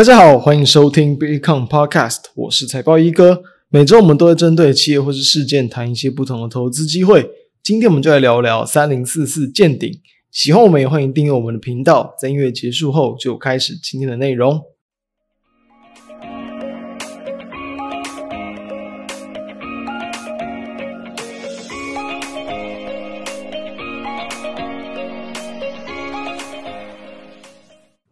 大家好，欢迎收听 Bitcoin Podcast，我是财报一哥。每周我们都会针对企业或是事件谈一些不同的投资机会。今天我们就来聊聊三零四四见顶。喜欢我们也欢迎订阅我们的频道。在音乐结束后，就开始今天的内容。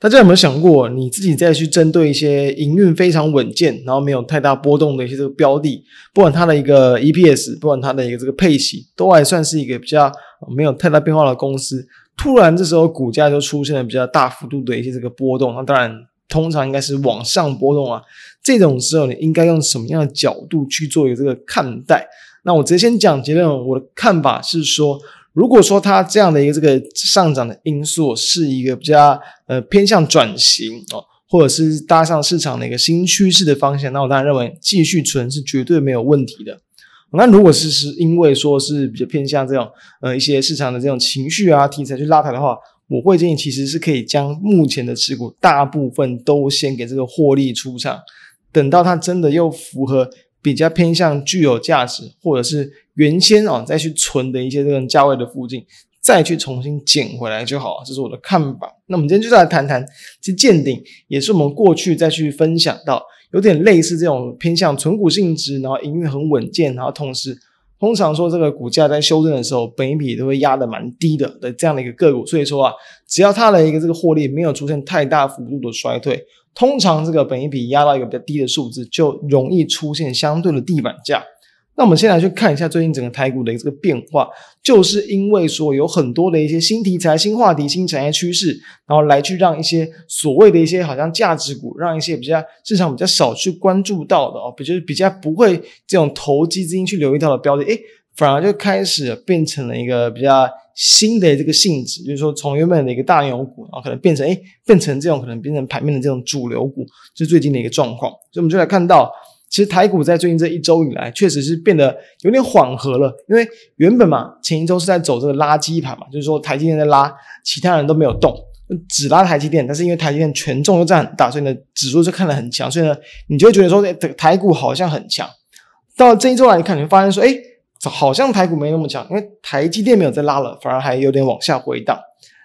大家有没有想过，你自己再去针对一些营运非常稳健，然后没有太大波动的一些这个标的，不管它的一个 EPS，不管它的一个这个配息，都还算是一个比较没有太大变化的公司，突然这时候股价就出现了比较大幅度的一些这个波动，那当然通常应该是往上波动啊。这种时候你应该用什么样的角度去做一个这个看待？那我直接先讲结论，我的看法是说。如果说它这样的一个这个上涨的因素是一个比较呃偏向转型哦，或者是搭上市场的一个新趋势的方向，那我当然认为继续存是绝对没有问题的。那如果是是因为说是比较偏向这种呃一些市场的这种情绪啊题材去拉抬的话，我会建议其实是可以将目前的持股大部分都先给这个获利出场，等到它真的又符合比较偏向具有价值或者是。原先啊，再去存的一些这种价位的附近，再去重新捡回来就好，这是我的看法。那我们今天就来谈谈，其实见顶也是我们过去再去分享到，有点类似这种偏向存股性质，然后营运很稳健，然后同时通常说这个股价在修正的时候，本益比都会压得蛮低的的这样的一个个股。所以说啊，只要它的一个这个获利没有出现太大幅度的衰退，通常这个本益比压到一个比较低的数字，就容易出现相对的地板价。那我们先来去看一下最近整个台股的一个这个变化，就是因为说有很多的一些新题材、新话题、新产业趋势，然后来去让一些所谓的一些好像价值股，让一些比较市场比较少去关注到的哦，比就是比较不会这种投机资金去留意到的标的，诶，反而就开始变成了一个比较新的这个性质，就是说从原本的一个大牛股，然后可能变成诶，变成这种可能变成盘面的这种主流股，是最近的一个状况，所以我们就来看到。其实台股在最近这一周以来，确实是变得有点缓和了。因为原本嘛，前一周是在走这个垃圾盘嘛，就是说台积电在拉，其他人都没有动，只拉台积电。但是因为台积电权重又占很大，所以呢，指数就看得很强。所以呢，你就会觉得说，台股好像很强。到这一周来看，你会发现说，诶，好像台股没那么强，因为台积电没有再拉了，反而还有点往下回荡。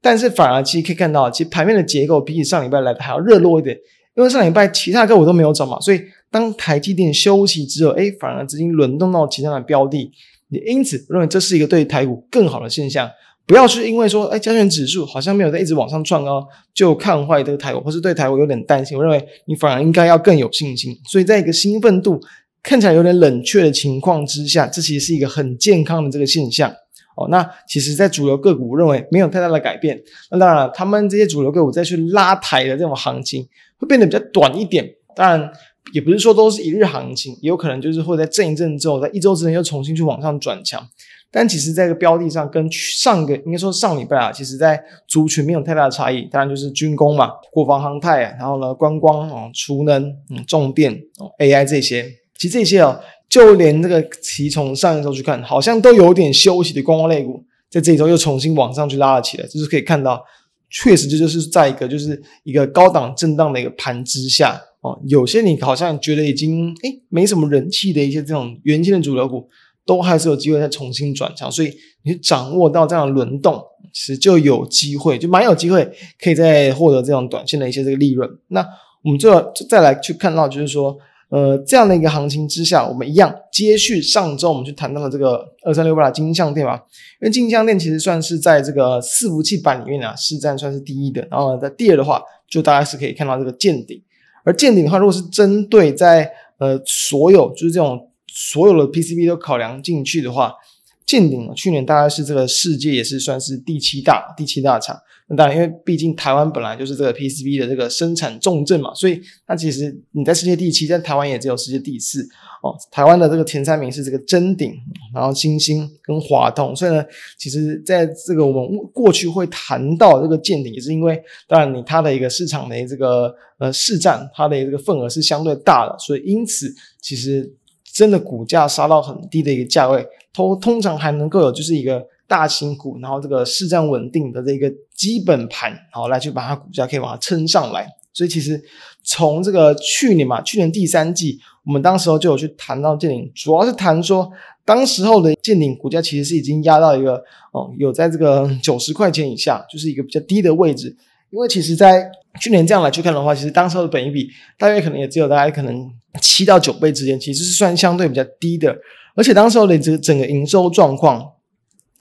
但是反而其实可以看到，其实盘面的结构比起上礼拜来的还要热络一点，因为上礼拜其他个股都没有涨嘛，所以。当台积电休息之后，诶，反而资金轮动到其他的标的，也因此认为这是一个对台股更好的现象。不要是因为说，诶，加权指数好像没有在一直往上创高，就看坏这个台股，或是对台股有点担心。我认为你反而应该要更有信心。所以在一个兴奋度看起来有点冷却的情况之下，这其实是一个很健康的这个现象。哦，那其实，在主流个股，认为没有太大的改变。那当然，他们这些主流个股再去拉抬的这种行情，会变得比较短一点。当然。也不是说都是一日行情，也有可能就是会在震一震之后，在一周之内又重新去往上转强。但其实，在这个标的上跟上个应该说上礼拜啊，其实在族群没有太大的差异。当然就是军工嘛，国防航太啊，然后呢观光啊、储能、嗯重电、AI 这些。其实这些啊，就连这个其从上一周去看，好像都有点休息的观光类股，在这一周又重新往上去拉了起来，就是可以看到，确实这就是在一个就是一个高档震荡的一个盘之下。哦，有些你好像觉得已经诶没什么人气的一些这种原先的主流股，都还是有机会再重新转强，所以你掌握到这样的轮动，其实就有机会，就蛮有机会可以再获得这种短线的一些这个利润。那我们就再来去看到，就是说，呃，这样的一个行情之下，我们一样接续上周我们去谈到了这个二三六八的金像电嘛，因为金像电其实算是在这个伺服器板里面啊，市占算是第一的，然后呢在第二的话，就大概是可以看到这个见顶。而见顶的话，如果是针对在呃所有就是这种所有的 PCB 都考量进去的话，见顶去年大概是这个世界也是算是第七大第七大厂。那当然，因为毕竟台湾本来就是这个 PCB 的这个生产重镇嘛，所以它其实你在世界第七，在台湾也只有世界第四哦。台湾的这个前三名是这个臻鼎，然后星星跟华通。所以呢，其实在这个我们过去会谈到这个见顶，也是因为当然你它的一个市场的这个呃市占，它的这个份额是相对大的，所以因此其实真的股价杀到很低的一个价位，通通常还能够有就是一个。大型股，然后这个市占稳定的这个基本盘，好来去把它股价可以把它撑上来。所以其实从这个去年嘛，去年第三季，我们当时候就有去谈到健鼎，主要是谈说当时候的健鼎股价其实是已经压到一个哦，有在这个九十块钱以下，就是一个比较低的位置。因为其实，在去年这样来去看的话，其实当时候的本益比大约可能也只有大概可能七到九倍之间，其实是算相对比较低的。而且当时候的这整个营收状况，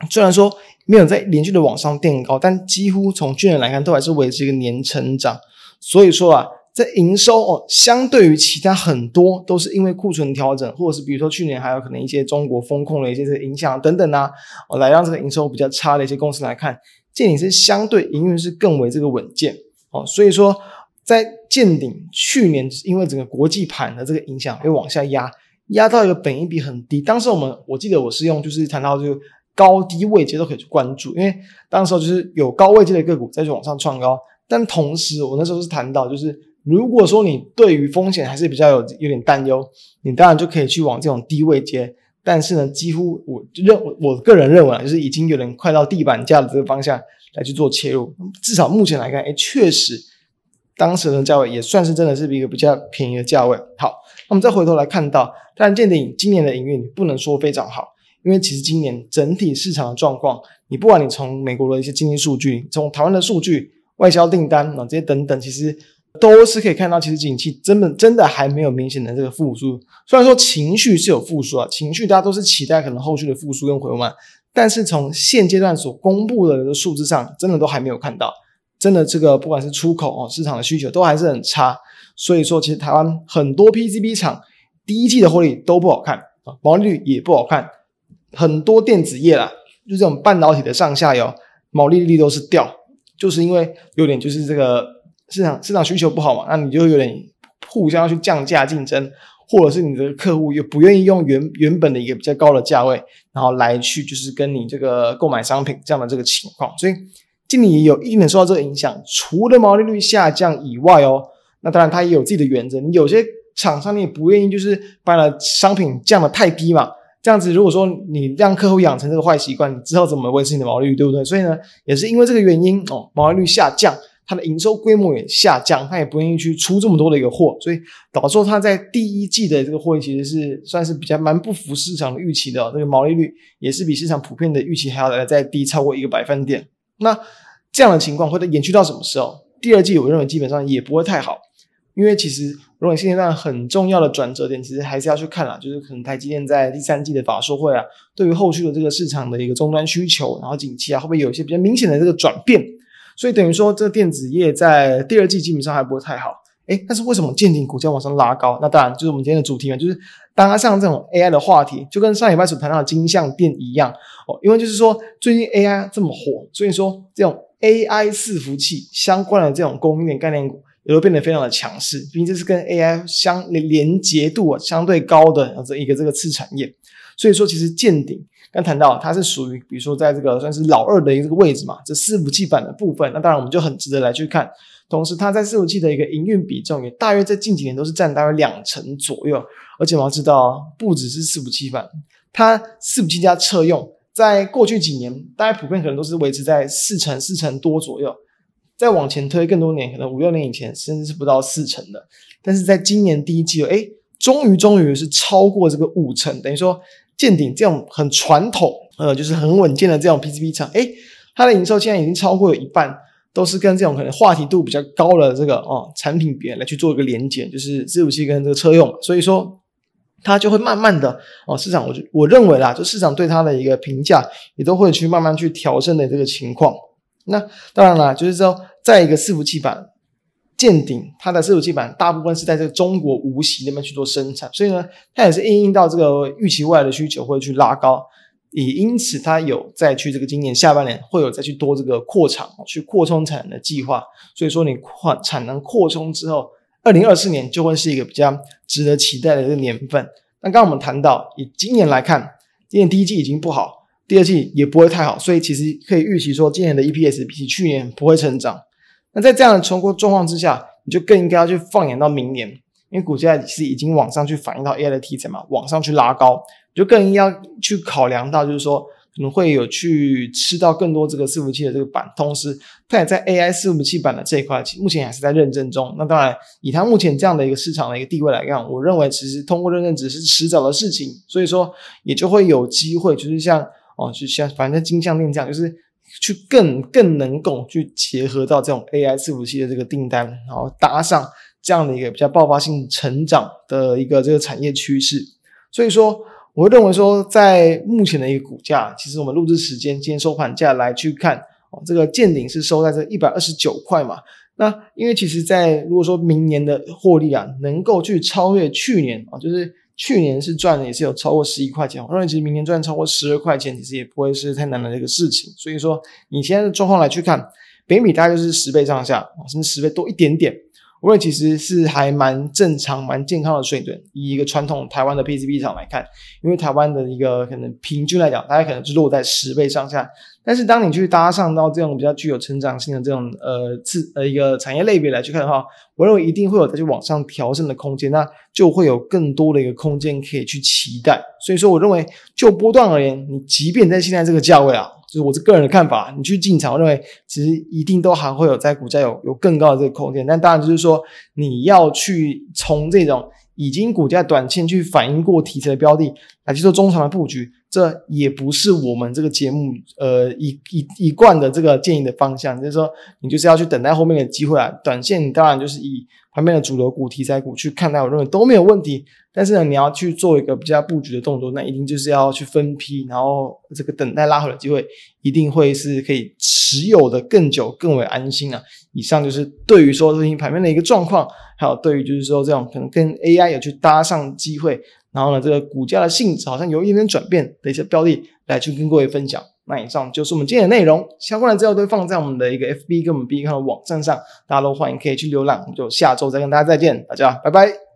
虽然说没有在连续的往上垫高，但几乎从去年来看都还是维持一个年成长。所以说啊，在营收哦，相对于其他很多都是因为库存调整，或者是比如说去年还有可能一些中国风控的一些影响等等啊，哦，来让这个营收比较差的一些公司来看。建鼎是相对营运是更为这个稳健哦，所以说在建鼎去年因为整个国际盘的这个影响，会往下压，压到一个本益比很低。当时我们我记得我是用就是谈到就高低位阶都可以去关注，因为当时候就是有高位阶的个股再去往上创高，但同时我那时候是谈到就是如果说你对于风险还是比较有有点担忧，你当然就可以去往这种低位阶。但是呢，几乎我认我个人认为啊，就是已经有点快到地板价的这个方向来去做切入。至少目前来看，哎，确实当时的价位也算是真的是一个比较便宜的价位。好，那我们再回头来看到，当然健鼎今年的营运不能说非常好，因为其实今年整体市场的状况，你不管你从美国的一些经济数据，从台湾的数据、外销订单啊这些等等，其实。都是可以看到，其实景气真的真的还没有明显的这个复苏。虽然说情绪是有复苏啊，情绪大家都是期待可能后续的复苏跟回温，但是从现阶段所公布的这个数字上，真的都还没有看到。真的这个不管是出口哦，市场的需求都还是很差。所以说，其实台湾很多 PCB 厂第一季的获利都不好看啊，毛利率也不好看。很多电子业啦，就这种半导体的上下游毛利率都是掉，就是因为有点就是这个。市场市场需求不好嘛，那你就有点互相要去降价竞争，或者是你的客户又不愿意用原原本的一个比较高的价位，然后来去就是跟你这个购买商品这样的这个情况，所以今年也有一定的受到这个影响。除了毛利率下降以外哦，那当然它也有自己的原则。你有些厂商你也不愿意就是把了商品降得太低嘛，这样子如果说你让客户养成这个坏习惯，你之后怎么维持你的毛利率，对不对？所以呢，也是因为这个原因哦，毛利率下降。它的营收规模也下降，它也不愿意去出这么多的一个货，所以导致它在第一季的这个货其实是算是比较蛮不符市场的预期的，这个毛利率也是比市场普遍的预期还要来再低超过一个百分点。那这样的情况会延续到什么时候？第二季我认为基本上也不会太好，因为其实如果现阶段很重要的转折点，其实还是要去看啦，就是可能台积电在第三季的法说会啊，对于后续的这个市场的一个终端需求，然后景气啊，会不会有一些比较明显的这个转变？所以等于说，这电子业在第二季基本上还不会太好，诶，但是为什么健鼎股价往上拉高？那当然就是我们今天的主题嘛，就是搭上这种 AI 的话题，就跟上礼拜所谈到的金像电一样哦。因为就是说，最近 AI 这么火，所以说这种 AI 伺服器相关的这种供应链概念股也都变得非常的强势，毕竟这是跟 AI 相连连结度啊相对高的这一个这个次产业。所以说，其实见顶。刚谈到它是属于，比如说在这个算是老二的一个位置嘛，这伺服器板的部分，那当然我们就很值得来去看。同时，它在伺服器的一个营运比重也大约在近几年都是占大约两成左右。而且我们要知道，不只是伺服器板，它伺服器加车用，在过去几年大概普遍可能都是维持在四成、四成多左右。再往前推更多年，可能五六年以前甚至是不到四成的。但是在今年第一季，哎，终于终于是超过这个五成，等于说。见顶这种很传统，呃，就是很稳健的这种 PCB 厂，诶，它的营收现在已经超过了一半，都是跟这种可能话题度比较高的这个哦产品别来去做一个连接，就是伺服器跟这个车用，所以说它就会慢慢的哦，市场我就我认为啦，就市场对它的一个评价也都会去慢慢去调升的这个情况。那当然啦，就是说在一个伺服器板。健鼎它的伺服器板大部分是在这个中国无锡那边去做生产，所以呢，它也是因应到这个预期未来的需求会去拉高，也因此它有再去这个今年下半年会有再去多这个扩厂去扩充产能的计划，所以说你扩产能扩充之后，二零二四年就会是一个比较值得期待的这个年份。那刚刚我们谈到以今年来看，今年第一季已经不好，第二季也不会太好，所以其实可以预期说今年的 EPS 比起去年不会成长。那在这样的情况状况之下，你就更应该要去放眼到明年，因为股价其实已经往上去反映到 AI 的题材嘛，往上去拉高，就更应该去考量到，就是说，可能会有去吃到更多这个伺服器的这个板，同时它也在 AI 伺服器板的这一块，目前还是在认证中。那当然，以它目前这样的一个市场的一个地位来看，我认为其实通过认证只是迟早的事情，所以说也就会有机会，就是像哦，就像反正金项链这样，就是去更更能够去结合到这种 AI 伺服器的这个订单，然后搭上这样的一个比较爆发性成长的一个这个产业趋势，所以说。我认为说，在目前的一个股价，其实我们录制时间今天收盘价来去看，哦，这个见顶是收在这一百二十九块嘛。那因为其实，在如果说明年的获利啊，能够去超越去年啊，就是去年是赚的也是有超过十一块钱，我认为其实明年赚超过十二块钱，其实也不会是太难的一个事情。所以说，你现在的状况来去看，北米大概就是十倍上下，甚至十倍多一点点。我认为其实是还蛮正常、蛮健康的水准。以一个传统台湾的 PCB 厂来看，因为台湾的一个可能平均来讲，大概可能是落在十倍上下。但是当你去搭上到这种比较具有成长性的这种呃次呃一个产业类别来去看的话，我认为一定会有再去往上调升的空间，那就会有更多的一个空间可以去期待。所以说，我认为就波段而言，你即便在现在这个价位啊。就是我这个人的看法，你去进场，我认为其实一定都还会有在股价有有更高的这个空间。但当然就是说，你要去从这种已经股价短线去反映过题材的标的来去做中长的布局，这也不是我们这个节目呃一一一贯的这个建议的方向。就是说，你就是要去等待后面的机会啊。短线当然就是以旁边的主流股、题材股去看待，我认为都没有问题。但是呢，你要去做一个比较布局的动作，那一定就是要去分批，然后这个等待拉回的机会，一定会是可以持有的更久、更为安心啊。以上就是对于说最近盘面的一个状况，还有对于就是说这种可能跟 AI 有去搭上机会，然后呢，这个股价的性质好像有一点点转变的一些标的，来去跟各位分享。那以上就是我们今天的内容，相关的资料都放在我们的一个 FB 跟我们 B 站的网站上，大家都欢迎可以去浏览。我们就下周再跟大家再见，大家拜拜。